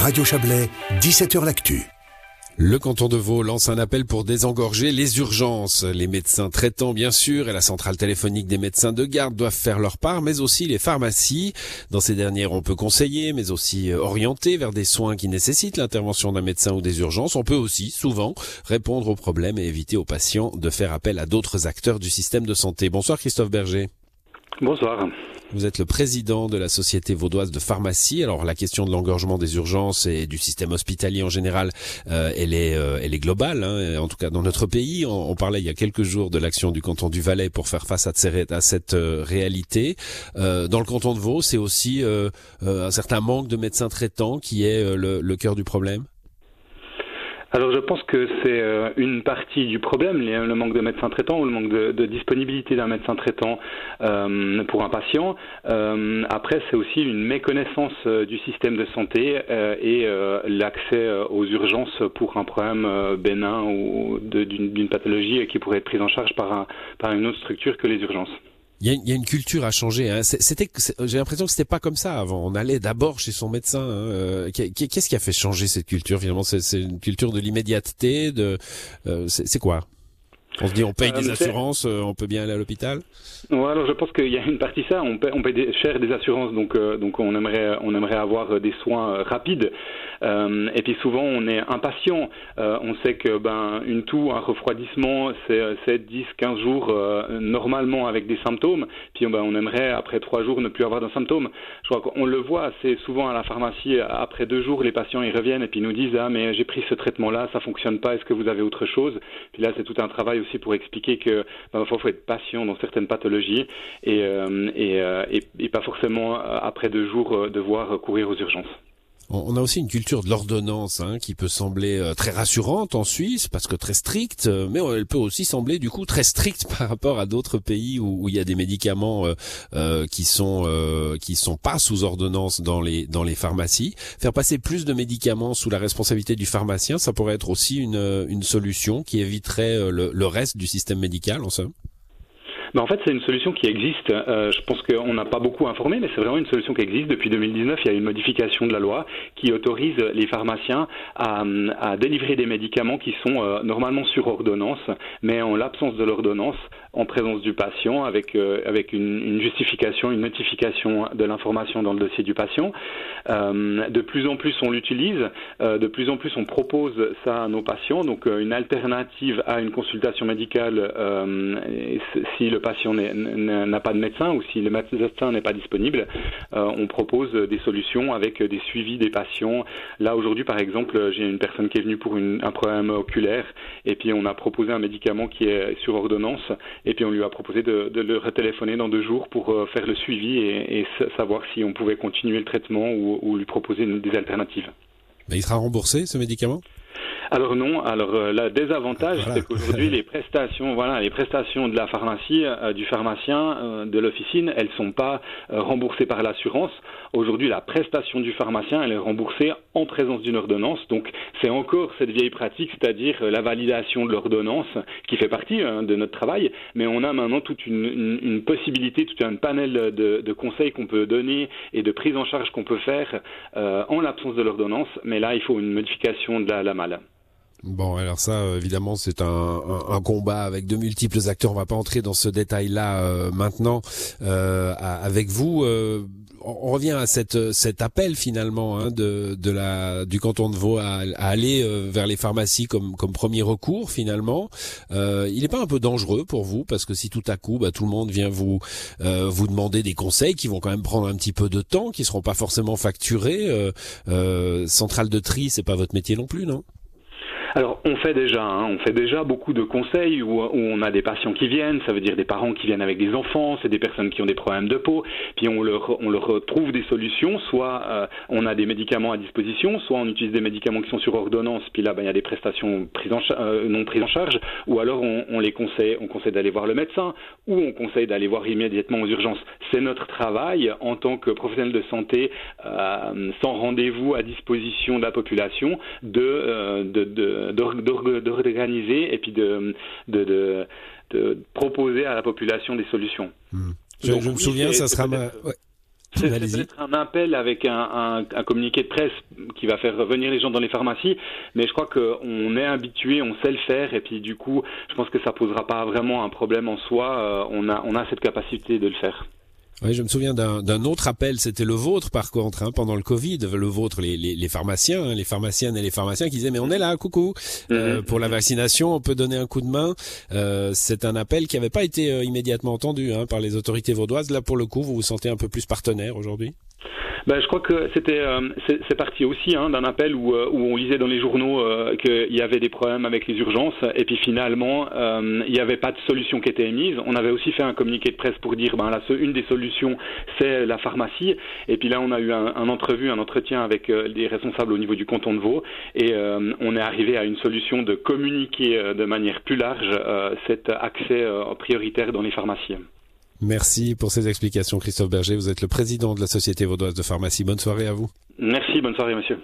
Radio Chablais, 17h L'Actu. Le canton de Vaud lance un appel pour désengorger les urgences. Les médecins traitants, bien sûr, et la centrale téléphonique des médecins de garde doivent faire leur part, mais aussi les pharmacies. Dans ces dernières, on peut conseiller, mais aussi euh, orienter vers des soins qui nécessitent l'intervention d'un médecin ou des urgences. On peut aussi, souvent, répondre aux problèmes et éviter aux patients de faire appel à d'autres acteurs du système de santé. Bonsoir Christophe Berger. Bonsoir. Vous êtes le président de la Société vaudoise de pharmacie. Alors la question de l'engorgement des urgences et du système hospitalier en général, euh, elle est, euh, elle est globale. Hein, en tout cas dans notre pays, on, parlait il y a quelques jours de l'action du canton du Valais pour faire face à, à cette euh, réalité. dans le canton de Vaud, c'est aussi un certain manque de médecins traitants qui est le, le cœur du problème? Alors je pense que c'est euh, une partie du problème, le manque de médecins traitants ou le manque de, disponibilité d'un médecin traitant euh, pour un patient. Euh, après, c'est aussi une méconnaissance du système de santé et l'accès aux urgences pour un problème bénin ou d'une pathologie qui pourrait être prise en charge par, par une autre structure que les urgences. Il y, a, une culture à changer. Hein. C'était, j'ai l'impression que c'était pas comme ça avant. On allait d'abord chez son médecin. Hein. Euh, qu'est-ce qui a fait changer cette culture finalement? C'est une culture de l'immédiateté. De, euh, c'est quoi? On se dit on paye euh, des assurances, on peut bien aller à l'hôpital. Ouais, alors je pense qu'il y a une partie ça. On paye, on paye des, cher des assurances, donc donc on aimerait on aimerait avoir des soins rapides. Euh, et puis souvent, on est impatient. Euh, on sait que ben une toux, un refroidissement, c'est 7, 10, 15 jours euh, normalement avec des symptômes. Puis ben, on aimerait après trois jours ne plus avoir de symptômes. Je crois qu'on le voit assez souvent à la pharmacie. Après deux jours, les patients ils reviennent et puis nous disent ah mais j'ai pris ce traitement-là, ça fonctionne pas. Est-ce que vous avez autre chose? Puis là, c'est tout un travail aussi pour expliquer que ben, faut, faut être patient dans certaines pathologies et, et, et pas forcément après deux jours devoir courir aux urgences. On a aussi une culture de l'ordonnance hein, qui peut sembler euh, très rassurante en Suisse parce que très stricte, euh, mais elle peut aussi sembler du coup très stricte par rapport à d'autres pays où, il y a des médicaments euh, qui sont qui sont pas sous ordonnance dans les dans les pharmacies. Faire passer plus de médicaments sous la responsabilité du pharmacien, ça pourrait être aussi une solution qui éviterait le, le reste du système médical en somme. En fait, c'est une solution qui existe. Euh, je pense qu'on n'a pas beaucoup informé, mais c'est vraiment une solution qui existe. Depuis 2019, il y a une modification de la loi qui autorise les pharmaciens à, à délivrer des médicaments qui sont euh, normalement sur ordonnance, mais en l'absence de l'ordonnance, en présence du patient, avec, euh, avec une, une, justification, une notification de l'information dans le dossier du patient. Euh, de plus en plus, on l'utilise. de plus en plus, on propose ça à nos patients. Donc, une alternative à une consultation médicale, si le le patient n'a pas de médecin ou si le médecin n'est pas disponible, euh, on propose des solutions avec des suivis des patients. Là aujourd'hui par exemple, j'ai une personne qui est venue pour un problème oculaire et puis on a proposé un médicament qui est sur ordonnance et puis on lui a proposé de, le retéléphoner dans deux jours pour euh, faire le suivi et, savoir si on pouvait continuer le traitement ou, lui proposer des alternatives. il sera remboursé ce médicament? Alors non. Alors euh, le désavantage, c'est qu'aujourd'hui les prestations, voilà, les prestations de la pharmacie, euh, du pharmacien, euh, de l'officine, elles sont pas remboursées par l'assurance. Aujourd'hui, la prestation du pharmacien, elle est remboursée en présence d'une ordonnance. Donc c'est encore cette vieille pratique, c'est-à-dire la validation de l'ordonnance, qui fait partie hein, de notre travail. Mais on a maintenant toute une, une, possibilité, tout un panel de, de conseils qu'on peut donner et de prise en charge qu'on peut faire en l'absence de l'ordonnance. Mais là, il faut une modification de la, la malle. Bon, alors ça, euh, évidemment, c'est un, un, combat avec de multiples acteurs. On va pas entrer dans ce détail-là euh, maintenant euh, avec vous. on revient à cette, cet appel finalement hein, de, de la du canton de Vaud à, aller vers les pharmacies comme, comme premier recours finalement. il n'est pas un peu dangereux pour vous parce que si tout à coup, bah, tout le monde vient vous vous demander des conseils qui vont quand même prendre un petit peu de temps, qui seront pas forcément facturés. centrale de tri, c'est pas votre métier non plus, non? Alors, on fait déjà, hein, on fait déjà beaucoup de conseils où, on a des patients qui viennent, ça veut dire des parents qui viennent avec des enfants, c'est des personnes qui ont des problèmes de peau, puis on leur, on leur trouve des solutions, soit euh, on a des médicaments à disposition, soit on utilise des médicaments qui sont sur ordonnance, puis là, ben, il y a des prestations prises en euh, non prises en charge, ou alors on, les conseille, on conseille d'aller voir le médecin, ou on conseille d'aller voir immédiatement aux urgences. C'est notre travail en tant que professionnel de santé, euh, sans rendez-vous à disposition de la population, de, de, de d'organiser et puis de, de, de, proposer à la population des solutions. Hmm. Je, me souviens, ça sera ma... C'est peut-être un appel avec un, un, communiqué de presse qui va faire revenir les gens dans les pharmacies, mais je crois qu'on est habitué, on sait le faire, et puis du coup, je pense que ça posera pas vraiment un problème en soi. Euh, on a, on a cette capacité de le faire. Oui, je me souviens d'un autre appel, c'était le vôtre par contre, hein, pendant le Covid, le vôtre, les, les, les pharmaciens, hein, les pharmaciennes et les pharmaciens qui disaient mais on est là, coucou, euh, mhm. pour la vaccination, on peut donner un coup de main. Euh, c'est un appel qui n'avait pas été euh, immédiatement entendu hein, par les autorités vaudoises. Là, pour le coup, vous vous sentez un peu plus partenaire aujourd'hui? Ben, je crois que c'était euh, c'est parti aussi hein, d'un appel où, euh, on lisait dans les journaux euh, qu'il y avait des problèmes avec les urgences et puis finalement il n'y avait pas de solution qui était émise. On avait aussi fait un communiqué de presse pour dire ben là une des solutions c'est la pharmacie et puis là on a eu un, un entrevue, un entretien avec des responsables au niveau du canton de Vaud et on est arrivé à une solution de communiquer de manière plus large cet accès prioritaire dans les pharmacies. Merci pour ces explications, Christophe Berger. Vous êtes le président de la Société vaudoise de pharmacie. Bonne soirée à vous. Merci, bonne soirée, monsieur.